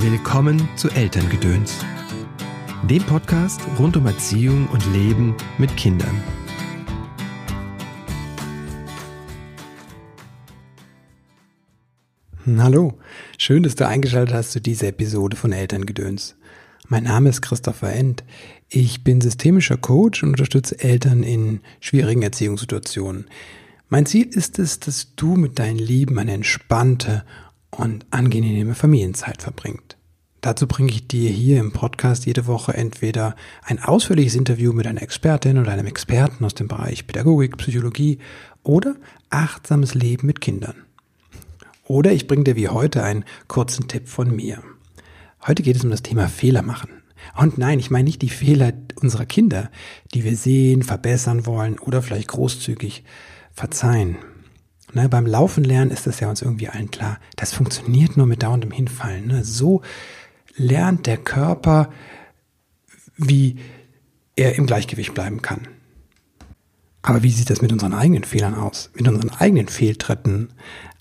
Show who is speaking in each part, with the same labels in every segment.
Speaker 1: Willkommen zu Elterngedöns, dem Podcast rund um Erziehung und Leben mit Kindern.
Speaker 2: Hallo, schön, dass du eingeschaltet hast zu dieser Episode von Elterngedöns. Mein Name ist Christopher End. Ich bin systemischer Coach und unterstütze Eltern in schwierigen Erziehungssituationen. Mein Ziel ist es, dass du mit deinen Lieben eine entspannte und angenehme Familienzeit verbringt. Dazu bringe ich dir hier im Podcast jede Woche entweder ein ausführliches Interview mit einer Expertin oder einem Experten aus dem Bereich Pädagogik, Psychologie oder achtsames Leben mit Kindern. Oder ich bringe dir wie heute einen kurzen Tipp von mir. Heute geht es um das Thema Fehler machen. Und nein, ich meine nicht die Fehler unserer Kinder, die wir sehen, verbessern wollen oder vielleicht großzügig verzeihen. Ne, beim Laufen lernen ist das ja uns irgendwie allen klar. Das funktioniert nur mit dauerndem Hinfallen. Ne? So lernt der Körper, wie er im Gleichgewicht bleiben kann. Aber wie sieht das mit unseren eigenen Fehlern aus? Mit unseren eigenen Fehltritten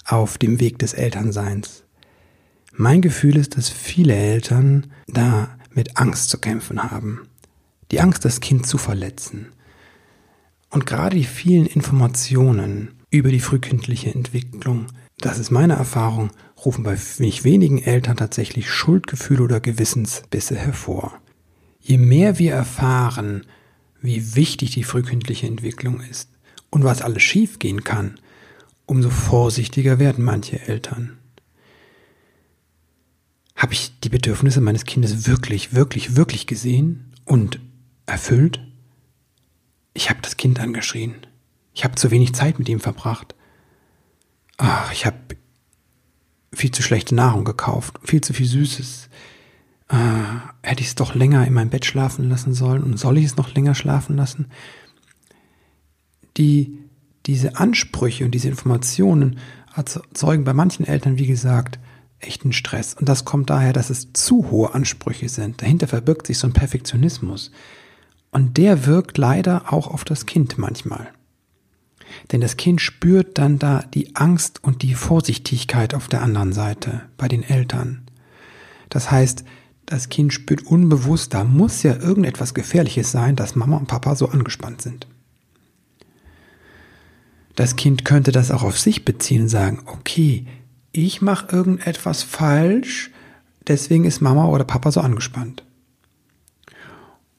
Speaker 2: auf dem Weg des Elternseins? Mein Gefühl ist, dass viele Eltern da mit Angst zu kämpfen haben. Die Angst, das Kind zu verletzen. Und gerade die vielen Informationen über die frühkindliche Entwicklung, das ist meine Erfahrung, rufen bei nicht wenigen Eltern tatsächlich Schuldgefühle oder Gewissensbisse hervor. Je mehr wir erfahren, wie wichtig die frühkindliche Entwicklung ist und was alles schiefgehen kann, umso vorsichtiger werden manche Eltern. Habe ich die Bedürfnisse meines Kindes wirklich, wirklich, wirklich gesehen und erfüllt? Ich habe das Kind angeschrien. Ich habe zu wenig Zeit mit ihm verbracht. Ach, ich habe viel zu schlechte Nahrung gekauft, viel zu viel Süßes. Äh, hätte ich es doch länger in meinem Bett schlafen lassen sollen und soll ich es noch länger schlafen lassen? Die, diese Ansprüche und diese Informationen erzeugen bei manchen Eltern, wie gesagt, echten Stress. Und das kommt daher, dass es zu hohe Ansprüche sind. Dahinter verbirgt sich so ein Perfektionismus. Und der wirkt leider auch auf das Kind manchmal. Denn das Kind spürt dann da die Angst und die Vorsichtigkeit auf der anderen Seite bei den Eltern. Das heißt, das Kind spürt unbewusst, da muss ja irgendetwas Gefährliches sein, dass Mama und Papa so angespannt sind. Das Kind könnte das auch auf sich beziehen und sagen, okay, ich mache irgendetwas falsch, deswegen ist Mama oder Papa so angespannt.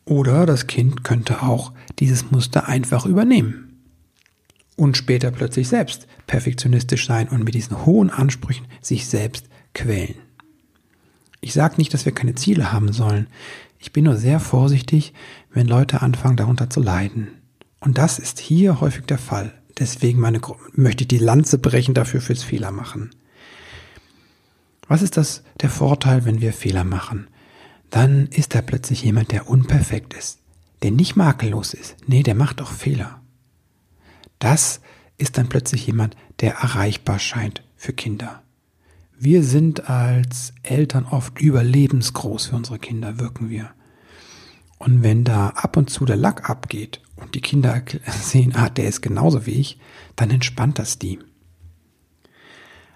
Speaker 2: Oder das Kind könnte auch dieses Muster einfach übernehmen und später plötzlich selbst perfektionistisch sein und mit diesen hohen Ansprüchen sich selbst quälen. Ich sage nicht, dass wir keine Ziele haben sollen. Ich bin nur sehr vorsichtig, wenn Leute anfangen darunter zu leiden. Und das ist hier häufig der Fall. Deswegen meine, möchte ich die Lanze brechen dafür fürs Fehler machen. Was ist das der Vorteil, wenn wir Fehler machen? dann ist da plötzlich jemand, der unperfekt ist, der nicht makellos ist. Nee, der macht auch Fehler. Das ist dann plötzlich jemand, der erreichbar scheint für Kinder. Wir sind als Eltern oft überlebensgroß für unsere Kinder, wirken wir. Und wenn da ab und zu der Lack abgeht und die Kinder sehen, ah, der ist genauso wie ich, dann entspannt das die.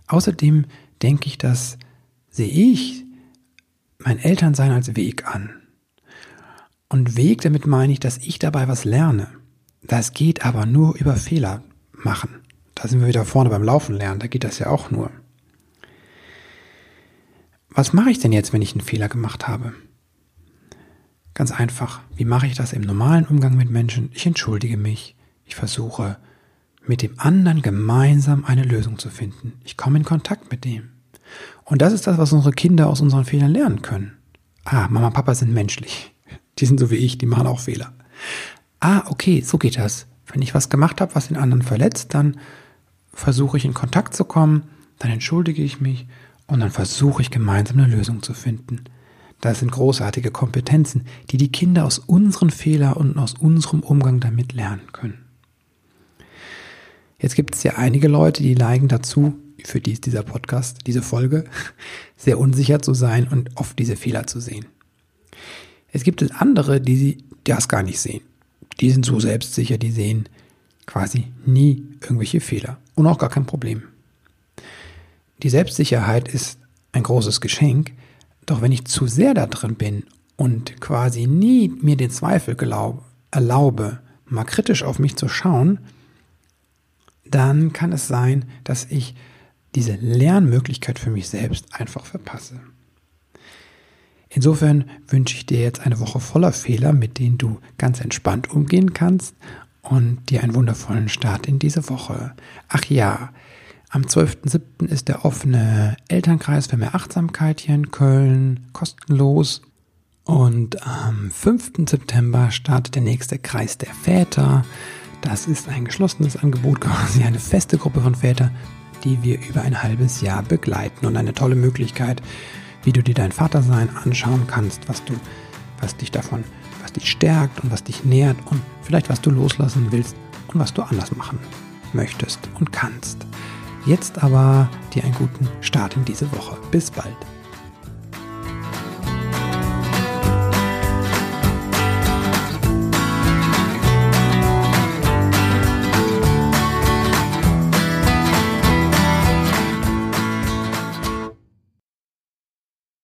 Speaker 2: Außerdem denke ich, dass sehe ich mein Elternsein als Weg an. Und Weg, damit meine ich, dass ich dabei was lerne. Das geht aber nur über Fehler machen. Da sind wir wieder vorne beim Laufen lernen, da geht das ja auch nur. Was mache ich denn jetzt, wenn ich einen Fehler gemacht habe? Ganz einfach. Wie mache ich das im normalen Umgang mit Menschen? Ich entschuldige mich. Ich versuche, mit dem anderen gemeinsam eine Lösung zu finden. Ich komme in Kontakt mit dem. Und das ist das, was unsere Kinder aus unseren Fehlern lernen können. Ah, Mama und Papa sind menschlich. Die sind so wie ich, die machen auch Fehler. Ah, okay, so geht das. Wenn ich was gemacht habe, was den anderen verletzt, dann versuche ich in Kontakt zu kommen, dann entschuldige ich mich und dann versuche ich gemeinsam eine Lösung zu finden. Das sind großartige Kompetenzen, die die Kinder aus unseren Fehlern und aus unserem Umgang damit lernen können. Jetzt gibt es ja einige Leute, die neigen dazu, für die ist dieser Podcast, diese Folge, sehr unsicher zu sein und oft diese Fehler zu sehen. Es gibt andere, die sie das gar nicht sehen. Die sind so selbstsicher, die sehen quasi nie irgendwelche Fehler und auch gar kein Problem. Die Selbstsicherheit ist ein großes Geschenk, Doch wenn ich zu sehr da drin bin und quasi nie mir den Zweifel glaub, erlaube, mal kritisch auf mich zu schauen, dann kann es sein, dass ich diese Lernmöglichkeit für mich selbst einfach verpasse. Insofern wünsche ich dir jetzt eine Woche voller Fehler, mit denen du ganz entspannt umgehen kannst und dir einen wundervollen Start in diese Woche. Ach ja, am 12.07. ist der offene Elternkreis für mehr Achtsamkeit hier in Köln kostenlos. Und am 5. September startet der nächste Kreis der Väter. Das ist ein geschlossenes Angebot, quasi eine feste Gruppe von Vätern, die wir über ein halbes Jahr begleiten und eine tolle Möglichkeit, wie du dir dein Vatersein anschauen kannst, was du, was dich davon, was dich stärkt und was dich nährt und vielleicht was du loslassen willst und was du anders machen möchtest und kannst. Jetzt aber dir einen guten Start in diese Woche. Bis bald.